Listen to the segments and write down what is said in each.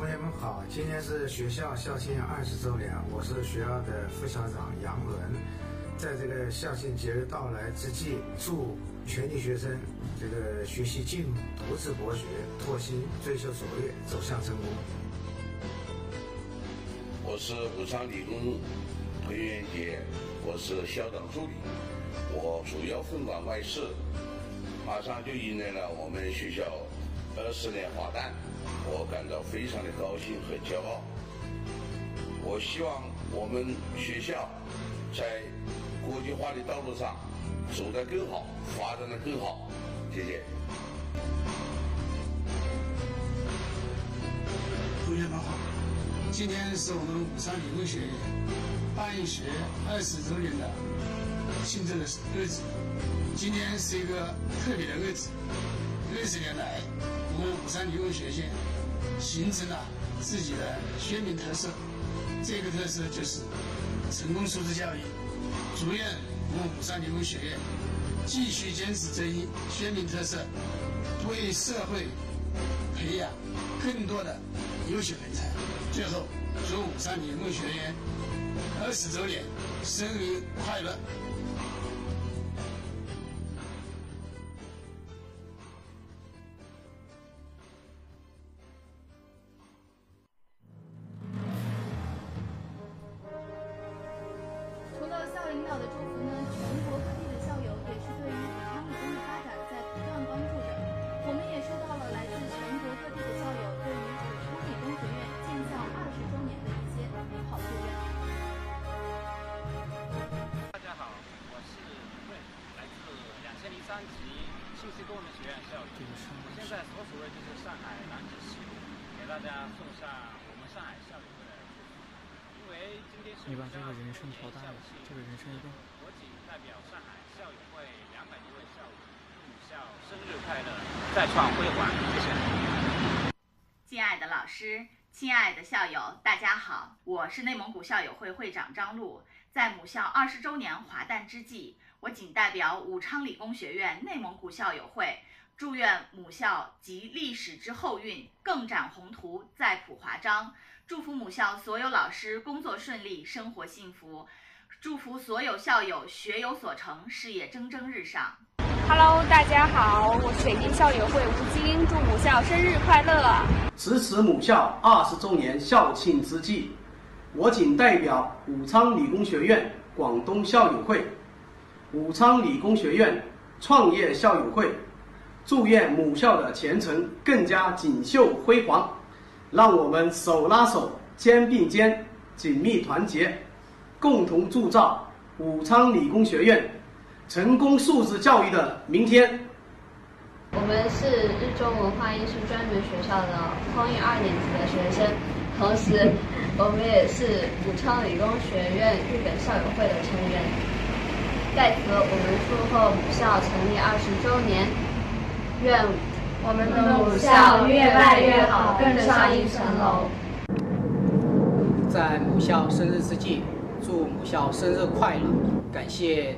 同学们好，今天是学校校庆二十周年，我是学校的副校长杨伦。在这个校庆节日到来之际，祝全体学生这个学习进步，读智博学，拓新追求卓越，走向成功。我是武昌理工彭元杰，我是校长助理，我主要分管外事。马上就迎来了我们学校二十年华诞，我感到非常的高兴和骄傲。我希望我们学校在国际化的道路上走得更好，发展得更好。谢谢。同学们好，今天是我们武昌理工学院办学二十周年的庆祝的日子。今天是一个特别的日子，二十年来，我们武山理工学院形成了自己的鲜明特色。这个特色就是成功素质教育。祝愿我们武山理工学院继续坚持这一鲜明特色，为社会培养更多的优秀人才。最后，祝武山理工学院二十周年生日快乐！师，亲爱的校友，大家好，我是内蒙古校友会会长张璐。在母校二十周年华诞之际，我谨代表武昌理工学院内蒙古校友会，祝愿母校集历史之后运，更展宏图，再谱华章。祝福母校所有老师工作顺利，生活幸福。祝福所有校友学有所成，事业蒸蒸日上。Hello，大家好，我是北京校友会吴晶，祝母校生日快乐！值此母校二十周年校庆之际，我谨代表武昌理工学院广东校友会、武昌理工学院创业校友会，祝愿母校的前程更加锦绣辉煌。让我们手拉手、肩并肩、紧密团结，共同铸造武昌理工学院成功素质教育的明天。我们是日中文化艺术专门学校的空运二年级的学生，同时 我们也是武昌理工学院日本校友会的成员。在此，我们祝贺母校成立二十周年，愿我们的母校越办越好，更上一层楼。在母校生日之际，祝母校生日快乐！感谢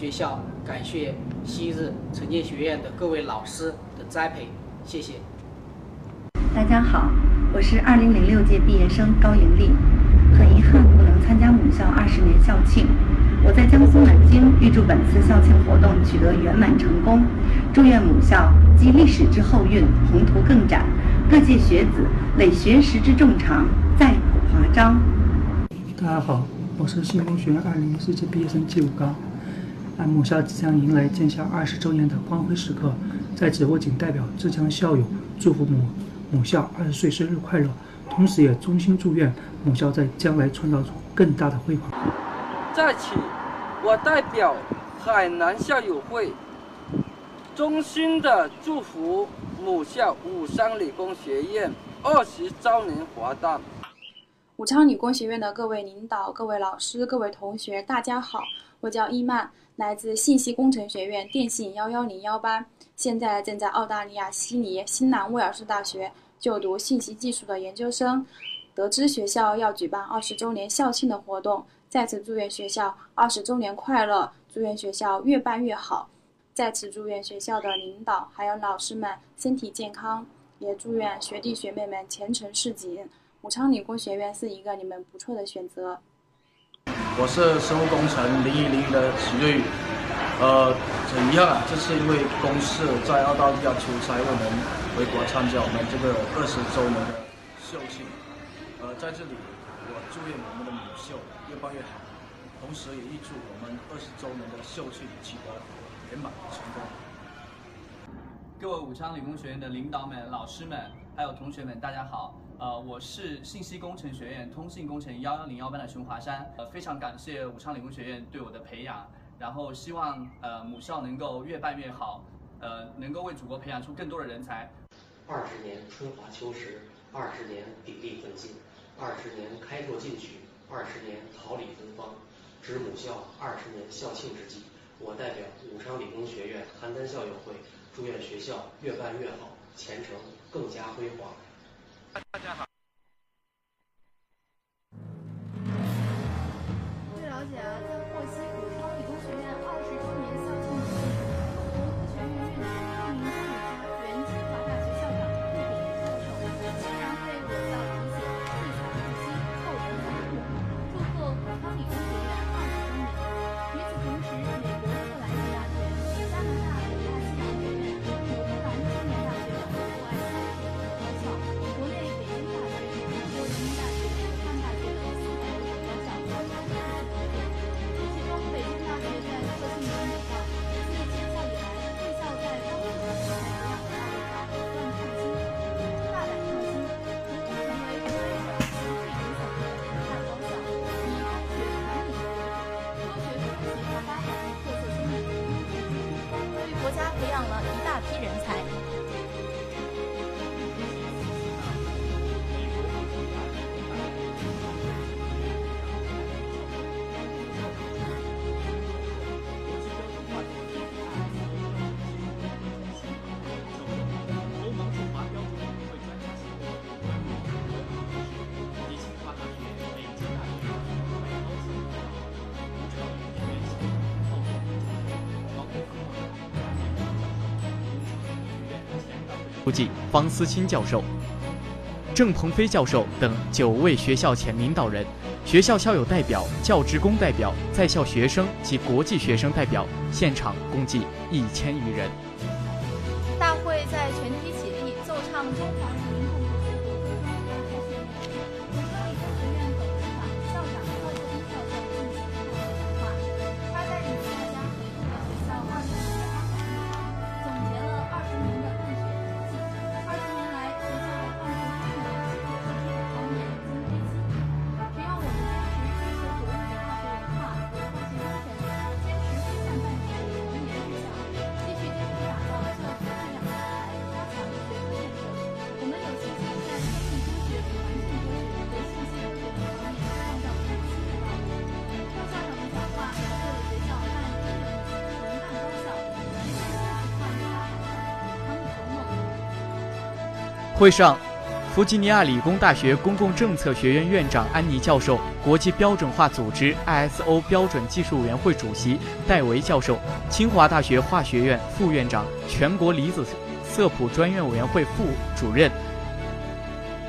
学校，感谢昔日城建学院的各位老师的栽培，谢谢。大家好，我是二零零六届毕业生高莹丽，很遗憾不能参加母校二十年校庆。我在江苏南京，预祝本次校庆活动取得圆满成功，祝愿母校继历史之后运，宏图更展，各界学子累学识之众长，再谱华章。大家好，我是新工学院二零一四届毕业生季武刚。按母校即将迎来建校二十周年的光辉时刻，在此我谨代表浙江校友祝福母母校二十岁生日快乐，同时也衷心祝愿母校在将来创造出更大的辉煌。在此，我代表海南校友会，衷心的祝福母校武昌理工学院二十周年华诞。武昌理工学院的各位领导、各位老师、各位同学，大家好，我叫伊曼，来自信息工程学院电信幺幺零幺班，现在正在澳大利亚悉尼新南威尔士大学就读信息技术的研究生。得知学校要举办二十周年校庆的活动，再次祝愿学校二十周年快乐，祝愿学校越办越好。再次祝愿学校的领导还有老师们身体健康，也祝愿学弟学妹们前程似锦。武昌理工学院是一个你们不错的选择。我是生物工程零一零的许瑞，呃，很遗憾啊，这次因为公事在澳大利亚出差，我们回国参加我们这个二十周年的校庆。呃，在这里，我祝愿我们的母校越办越好，同时也预祝我们二十周年的校庆取得圆满成功。各位武昌理工学院的领导们、老师们，还有同学们，大家好。呃，我是信息工程学院通信工程幺幺零幺班的熊华山。呃，非常感谢武昌理工学院对我的培养，然后希望呃母校能够越办越好，呃，能够为祖国培养出更多的人才。二十年春华秋实，二十年砥砺奋进，二十年开拓进取，二十年桃李芬芳。值母校二十年校庆之际，我代表武昌理工学院邯郸校友会，祝愿学校越办越好，前程更加辉煌。大家好。据了解啊，方思清教授、郑鹏飞教授等九位学校前领导人、学校校友代表、教职工代表、在校学生及国际学生代表，现场共计一千余人。大会在全体起立奏唱中华会上，弗吉尼亚理工大学公共政策学院院长安妮教授、国际标准化组织 ISO 标准技术委员会主席戴维教授、清华大学化学院副院长、全国离子色谱专业委员会副主任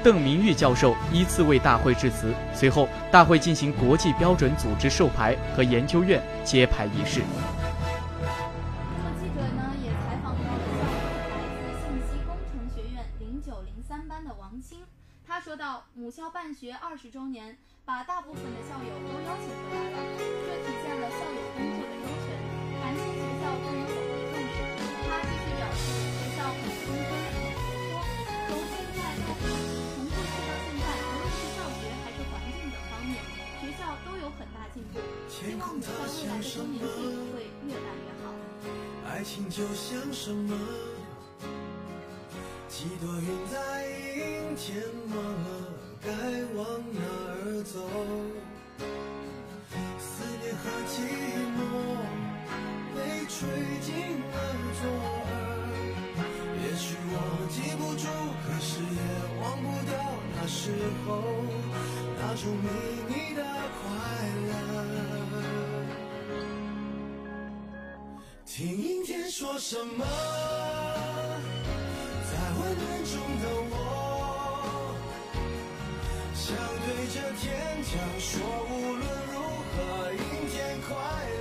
邓明玉教授依次为大会致辞。随后，大会进行国际标准组织授牌和研究院揭牌仪式。校办学二十周年，把大部分的校友都邀请回来了，这体现了校友工作的优权，感谢学校对于我们的重视。他继续表示，学校很青春，很活泼，从现在开始，从过去到现在，无论是教学还是环境等方面，学校都有很大进步。希望母校未来的周年庆会越办越好。爱情就像什么？几朵云在阴天忘了该往哪儿走。思念和寂寞被吹进了左耳。也许我记不住，可是也忘不掉那时候那种秘密的快乐。听阴天说什么？在温暖中的我，想对着天讲说，无论如何，阴天快乐，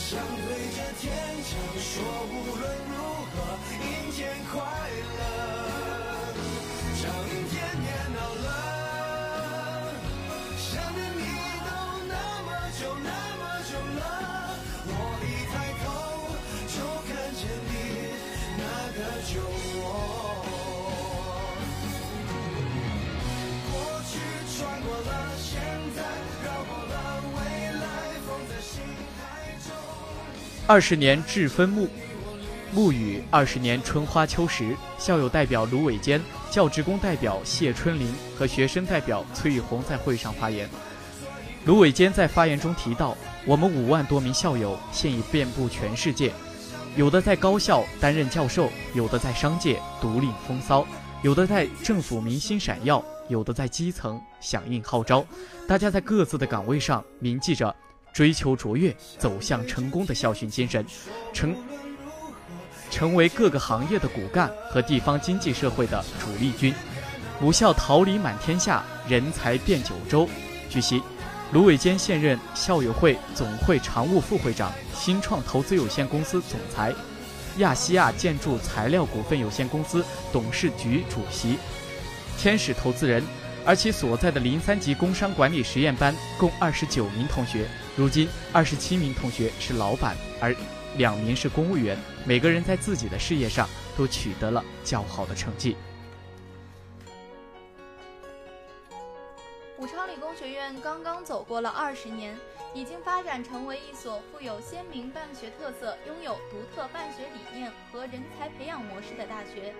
想对着天讲说，无论如何，阴天快乐，二十年志分沐沐雨，二十年春花秋实。校友代表卢伟坚、教职工代表谢春林和学生代表崔玉红在会上发言。卢伟坚在发言中提到，我们五万多名校友现已遍布全世界，有的在高校担任教授，有的在商界独领风骚，有的在政府明星闪耀，有的在基层响应号召。大家在各自的岗位上铭记着。追求卓越、走向成功的校训精神，成成为各个行业的骨干和地方经济社会的主力军。母校桃李满天下，人才遍九州。据悉，卢伟坚现任校友会总会常务副会长、新创投资有限公司总裁、亚细亚建筑材料股份有限公司董事局主席、天使投资人。而其所在的零三级工商管理实验班共二十九名同学，如今二十七名同学是老板，而两名是公务员。每个人在自己的事业上都取得了较好的成绩。武昌理工学院刚刚走过了二十年，已经发展成为一所富有鲜明办学特色、拥有独特办学理念和人才培养模式的大学。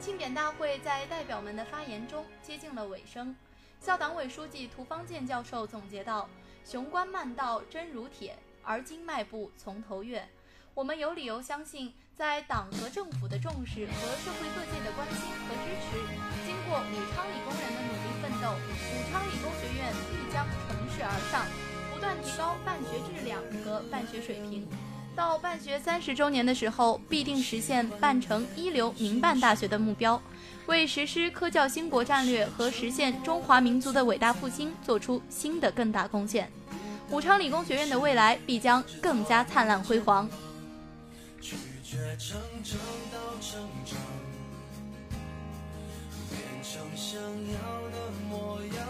庆典大会在代表们的发言中接近了尾声。校党委书记涂方健教授总结道：“雄关漫道真如铁，而今迈步从头越。”我们有理由相信，在党和政府的重视和社会各界的关心和支持，经过武昌理工人的努力奋斗，武昌理工学院必将乘势而上，不断提高办学质量和办学水平。到办学三十周年的时候，必定实现办成一流民办大学的目标，为实施科教兴国战略和实现中华民族的伟大复兴做出新的更大贡献。武昌理工学院的未来必将更加灿烂辉煌。拒绝成长到成长，变成想要的模样，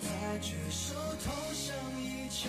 再举手投降以前。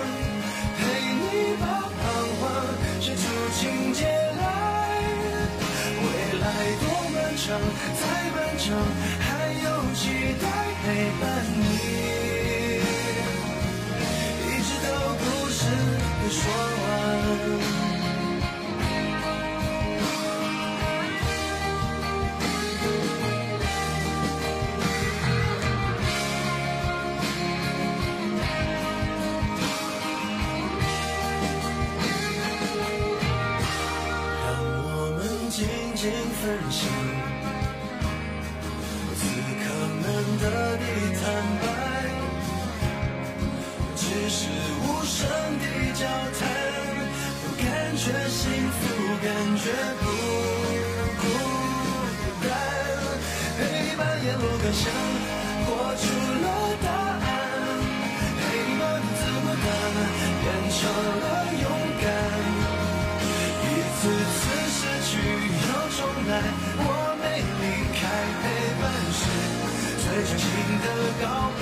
多漫长，再漫长，还有期待陪伴你，一直到故事被说完。只是无声的交谈，都感觉幸福，感觉不孤单。陪你扮演路感想，活出了答案。陪你把独自孤单变成了勇敢。一次次失去又重来，我没离开陪伴是最长情的告白。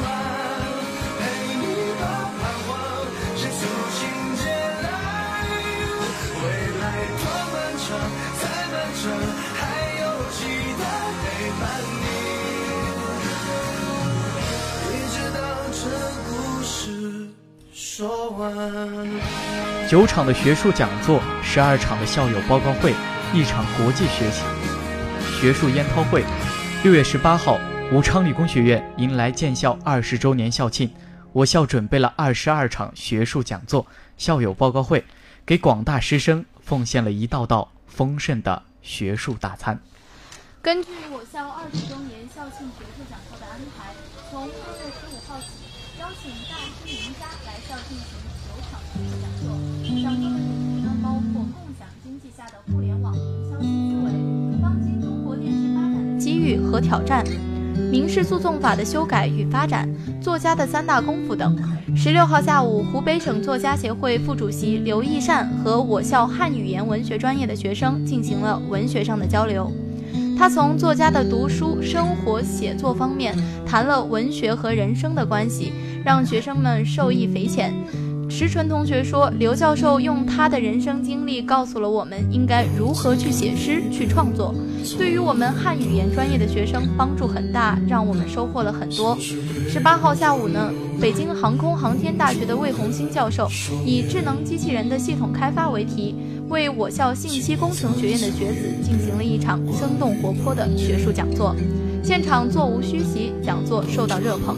暖，九场的学术讲座，十二场的校友报告会，一场国际学习学术研讨会。六月十八号，武昌理工学院迎来建校二十周年校庆，我校准备了二十二场学术讲座、校友报告会，给广大师生奉献了一道道丰盛的学术大餐。根据我校二十周年校庆学术讲座的安排，从六月十五号起，邀请大师名要进行九场学术讲座。讲座的主题呢，包括共享经济下的互联网营销新思维、当今中国电视发展的机遇和挑战、民事诉讼法的修改与发展、作家的三大功夫等。十六号下午，湖北省作家协会副主席刘义善和我校汉语言文学专业的学生进行了文学上的交流。他从作家的读书、生活、写作方面谈了文学和人生的关系，让学生们受益匪浅。石纯同学说，刘教授用他的人生经历告诉了我们应该如何去写诗、去创作，对于我们汉语言专业的学生帮助很大，让我们收获了很多。十八号下午呢，北京航空航天大学的魏红星教授以智能机器人的系统开发为题。为我校信息工程学院的学子进行了一场生动活泼的学术讲座，现场座无虚席，讲座受到热捧。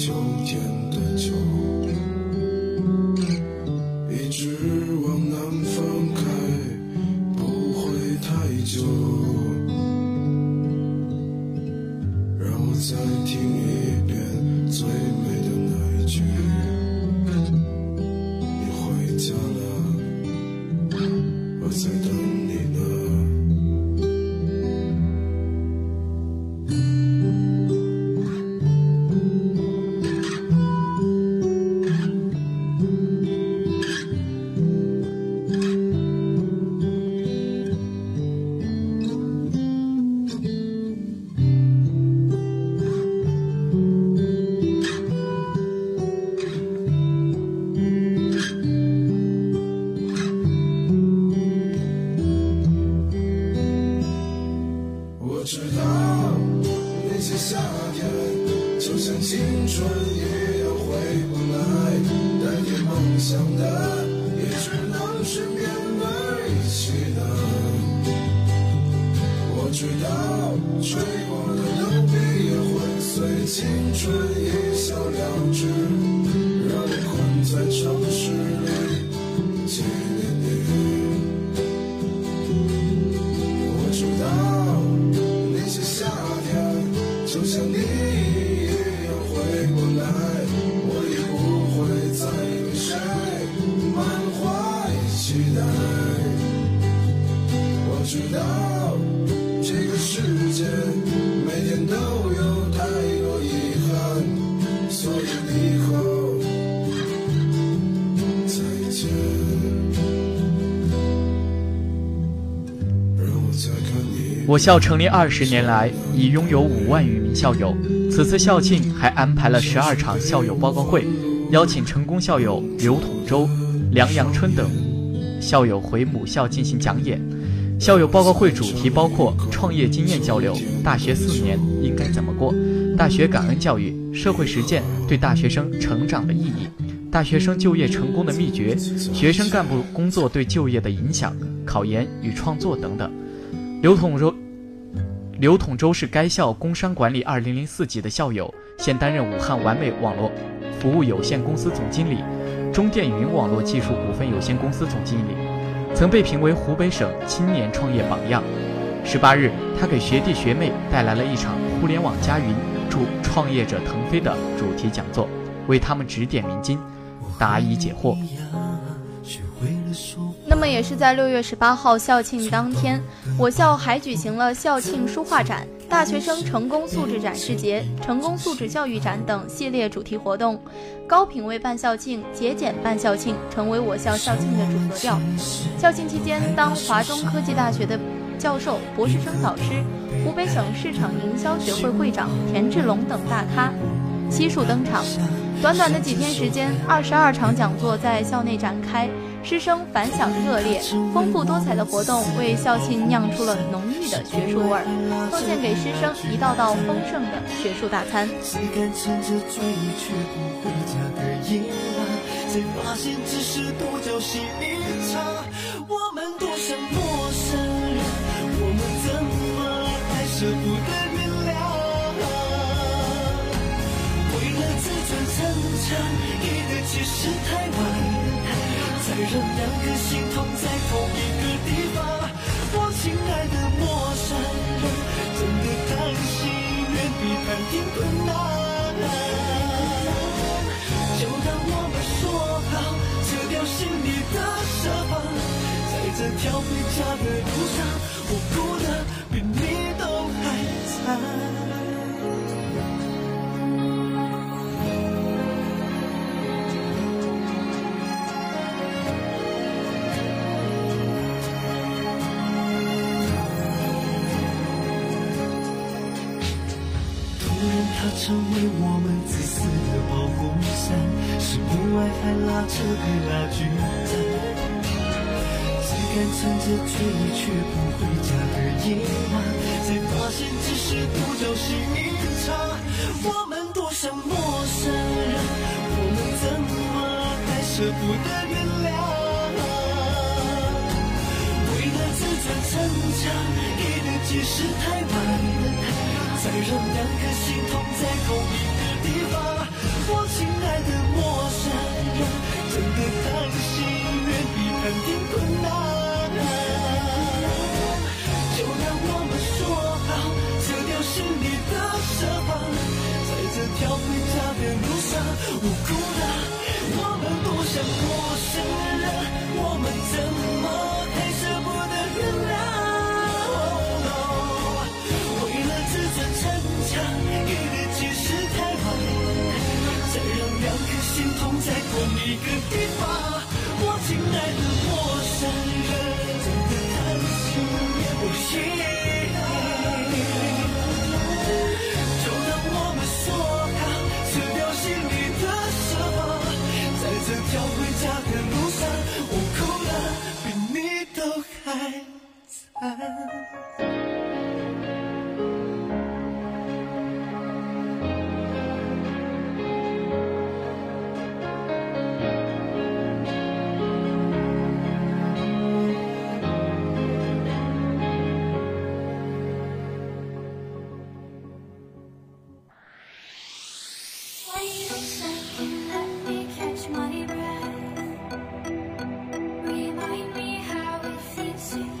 秋天的酒，青春一笑了之，让我困在城市里。我校成立二十年来，已拥有五万余名校友。此次校庆还安排了十二场校友报告会，邀请成功校友刘统洲、梁阳春等校友回母校进行讲演。校友报告会主题包括创业经验交流、大学四年应该怎么过、大学感恩教育、社会实践对大学生成长的意义、大学生就业成功的秘诀、学生干部工作对就业的影响、考研与创作等等。刘统洲，刘统洲是该校工商管理二零零四级的校友，现担任武汉完美网络服务有限公司总经理、中电云网络技术股份有限公司总经理，曾被评为湖北省青年创业榜样。十八日，他给学弟学妹带来了一场“互联网加云，助创业者腾飞”的主题讲座，为他们指点迷津，答疑解惑。学会了说那么也是在六月十八号校庆当天，我校还举行了校庆书画展、大学生成功素质展示节、成功素质教育展等系列主题活动。高品位办校庆、节俭办校庆，成为我校校庆的主格调。校庆期间，当华中科技大学的教授、博士生导师、湖北省市场营销学会会长田志龙等大咖悉数登场。短短的几天时间，二十二场讲座在校内展开。师生反响热烈，丰富多彩的活动为校庆酿出了浓郁的学术味儿，奉献给师生一道道丰盛的学术大餐。舍不得原谅？为了自尊逞强，一个其实太。让两颗心痛在同一个地方。我亲爱的陌生人，真的担心远比谈天困难。就当我们说好，撤掉心里的设防，在这条回家的路上，成为我们自私的保护伞，是不爱还拉扯还拉锯战，只敢撑着嘴却不回家的夜晚，才发现只是独角戏一场。我们多像陌生人，我们怎么还舍不得原谅？为了自尊逞强，给的解释太晚。再让两颗心痛在同一个地方，我亲爱的陌生人，真的担心远比谈天困难。就让我们说好，撤掉心里的设防，在这条回家的路上，无辜的我们不像陌生人 see.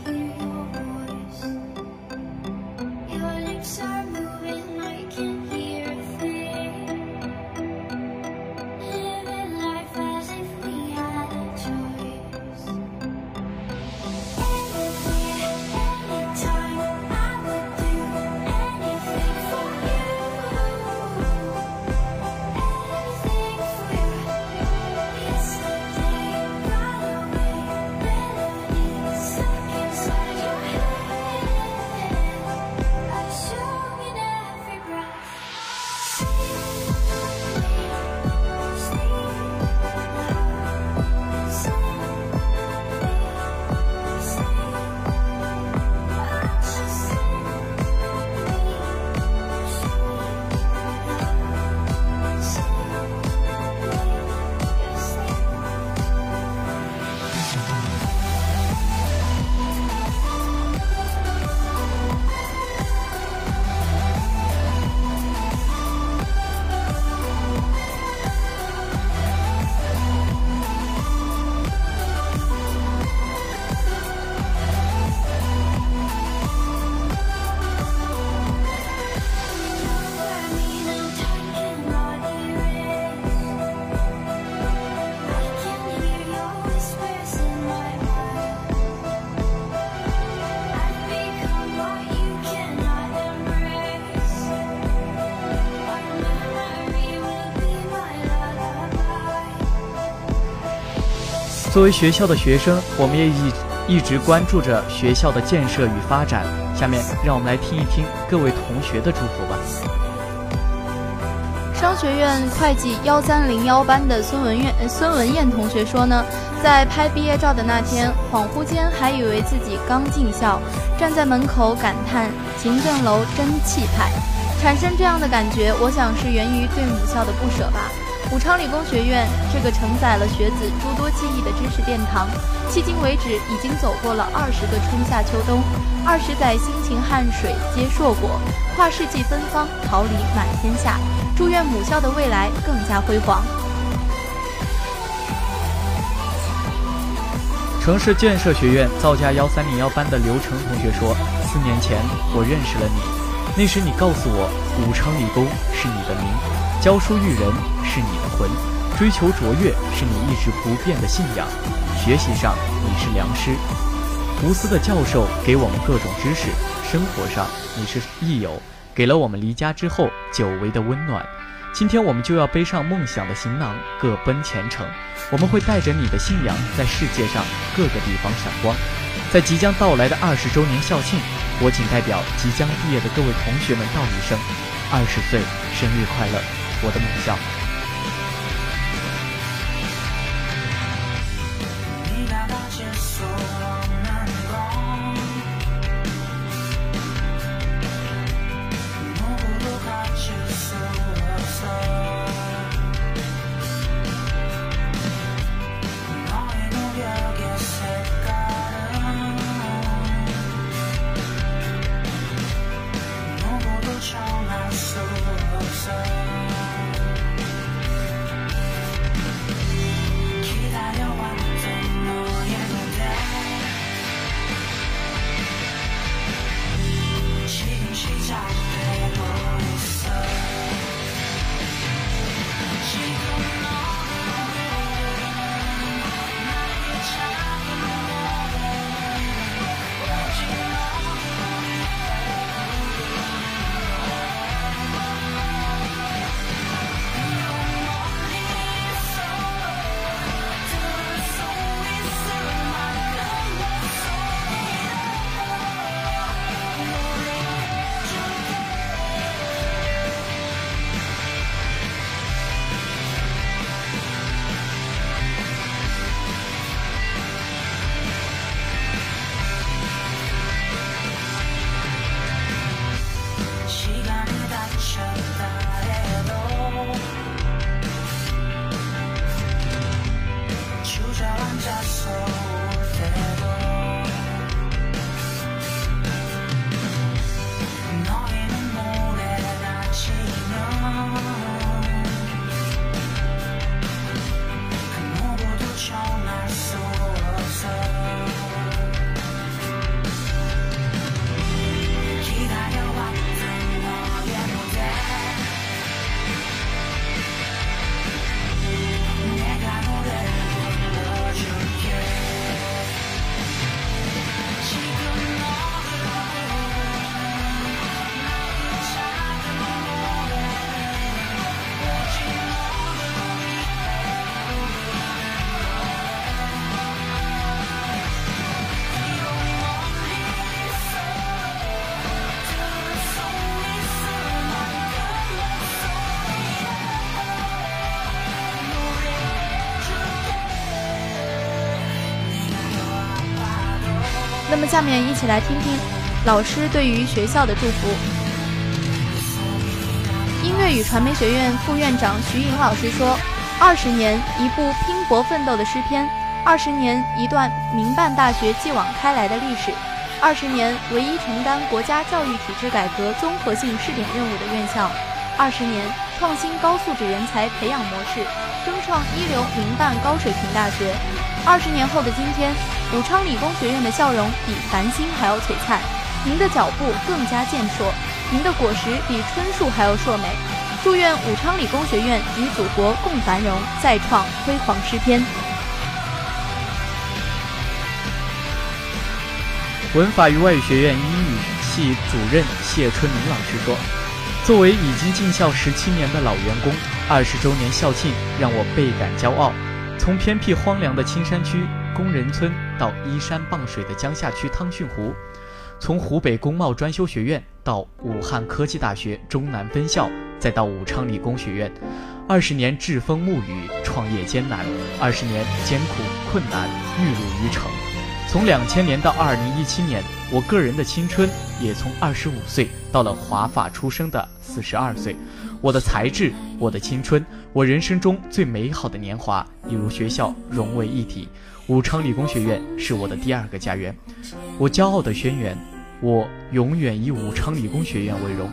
作为学校的学生，我们也一一直关注着学校的建设与发展。下面让我们来听一听各位同学的祝福吧。商学院会计幺三零幺班的孙文燕孙文燕同学说呢，在拍毕业照的那天，恍惚间还以为自己刚进校，站在门口感叹行政楼真气派。产生这样的感觉，我想是源于对母校的不舍吧。武昌理工学院这个承载了学子诸多记忆的知识殿堂，迄今为止已经走过了二十个春夏秋冬，二十载辛勤汗水皆硕果，跨世纪芬芳桃李满天下。祝愿母校的未来更加辉煌。城市建设学院造价幺三零幺班的刘成同学说：“四年前我认识了你，那时你告诉我，武昌理工是你的名，教书育人是你的魂，追求卓越是你一直不变的信仰。学习上你是良师，无私的教授给我们各种知识；生活上你是益友。”给了我们离家之后久违的温暖。今天我们就要背上梦想的行囊，各奔前程。我们会带着你的信仰，在世界上各个地方闪光。在即将到来的二十周年校庆，我谨代表即将毕业的各位同学们道一声：二十岁生日快乐，我的母校。下面一起来听听老师对于学校的祝福。音乐与传媒学院副院长徐颖老师说：“二十年，一部拼搏奋斗的诗篇；二十年，一段民办大学继往开来的历史；二十年，唯一承担国家教育体制改革综合性试点任务的院校；二十年，创新高素质人才培养模式，争创一流民办高水平大学。二十年后的今天。”武昌理工学院的笑容比繁星还要璀璨，您的脚步更加健硕，您的果实比春树还要硕美。祝愿武昌理工学院与祖国共繁荣，再创辉煌诗篇。文法与外语学院英语系主任谢春明老师说：“作为已经进校十七年的老员工，二十周年校庆让我倍感骄傲。”从偏僻荒凉的青山区工人村到依山傍水的江夏区汤逊湖，从湖北工贸专修学院到武汉科技大学中南分校，再到武昌理工学院，二十年栉风沐雨，创业艰难；二十年艰苦困难，玉露于成。从两千年到二零一七年，我个人的青春也从二十五岁到了华发出生的四十二岁。我的才智，我的青春，我人生中最美好的年华，已如学校融为一体。武昌理工学院是我的第二个家园，我骄傲的宣言：我永远以武昌理工学院为荣。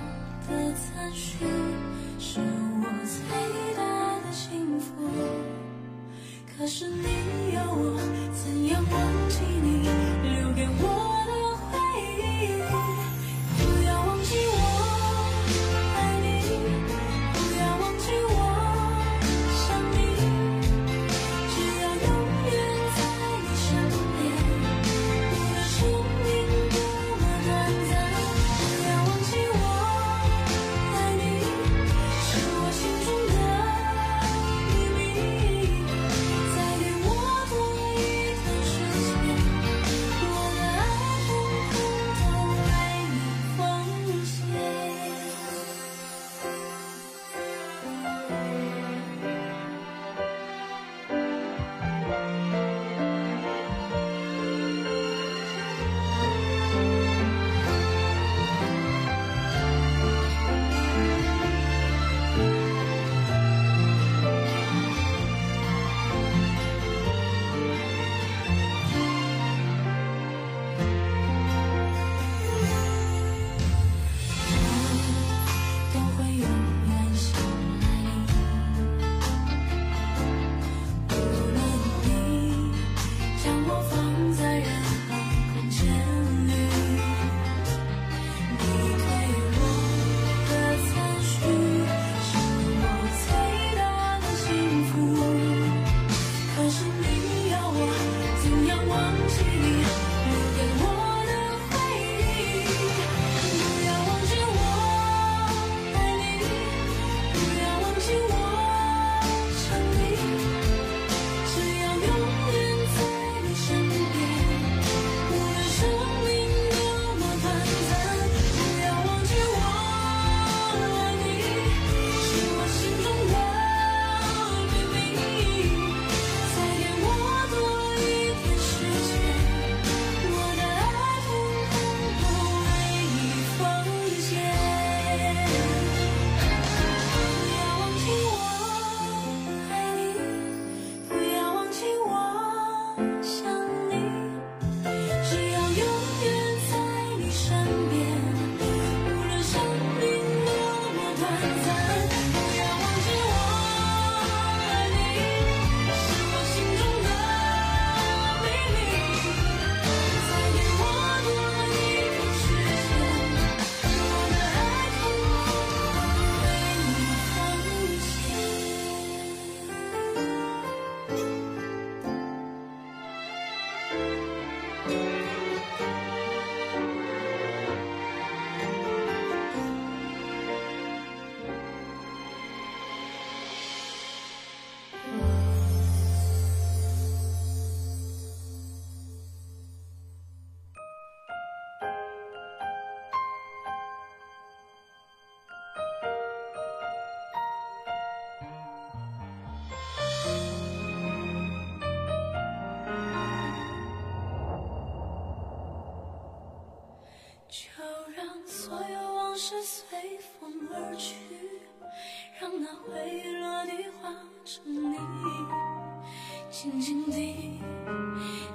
静静地，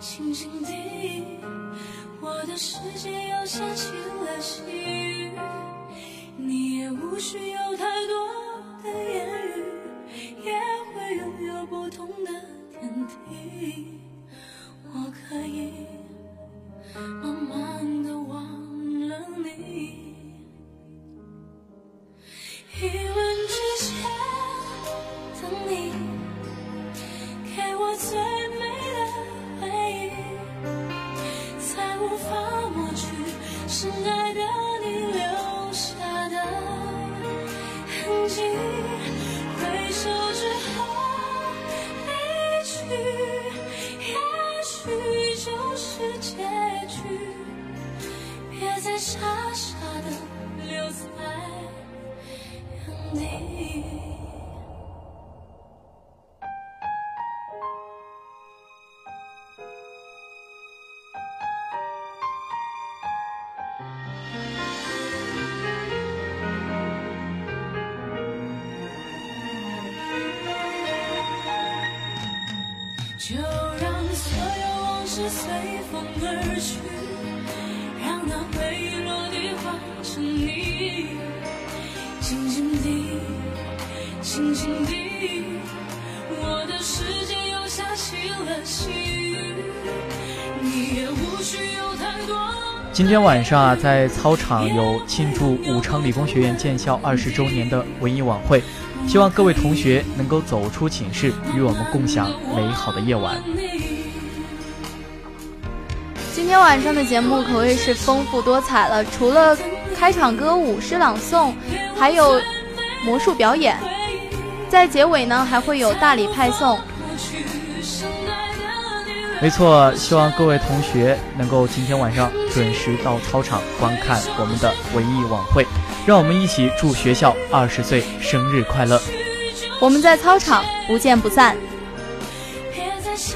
静静地，我的世界又下起了细雨，你也无需有无法抹去深爱的你留下的痕迹。回首之后，离去也许就是结局。别再傻傻今天晚上啊，在操场有庆祝武昌理工学院建校二十周年的文艺晚会。希望各位同学能够走出寝室，与我们共享美好的夜晚。今天晚上的节目可谓是丰富多彩了，除了开场歌舞、诗朗诵，还有魔术表演，在结尾呢还会有大礼派送。没错，希望各位同学能够今天晚上准时到操场观看我们的文艺晚会。让我们一起祝学校二十岁生日快乐！我们在操场不见不散。所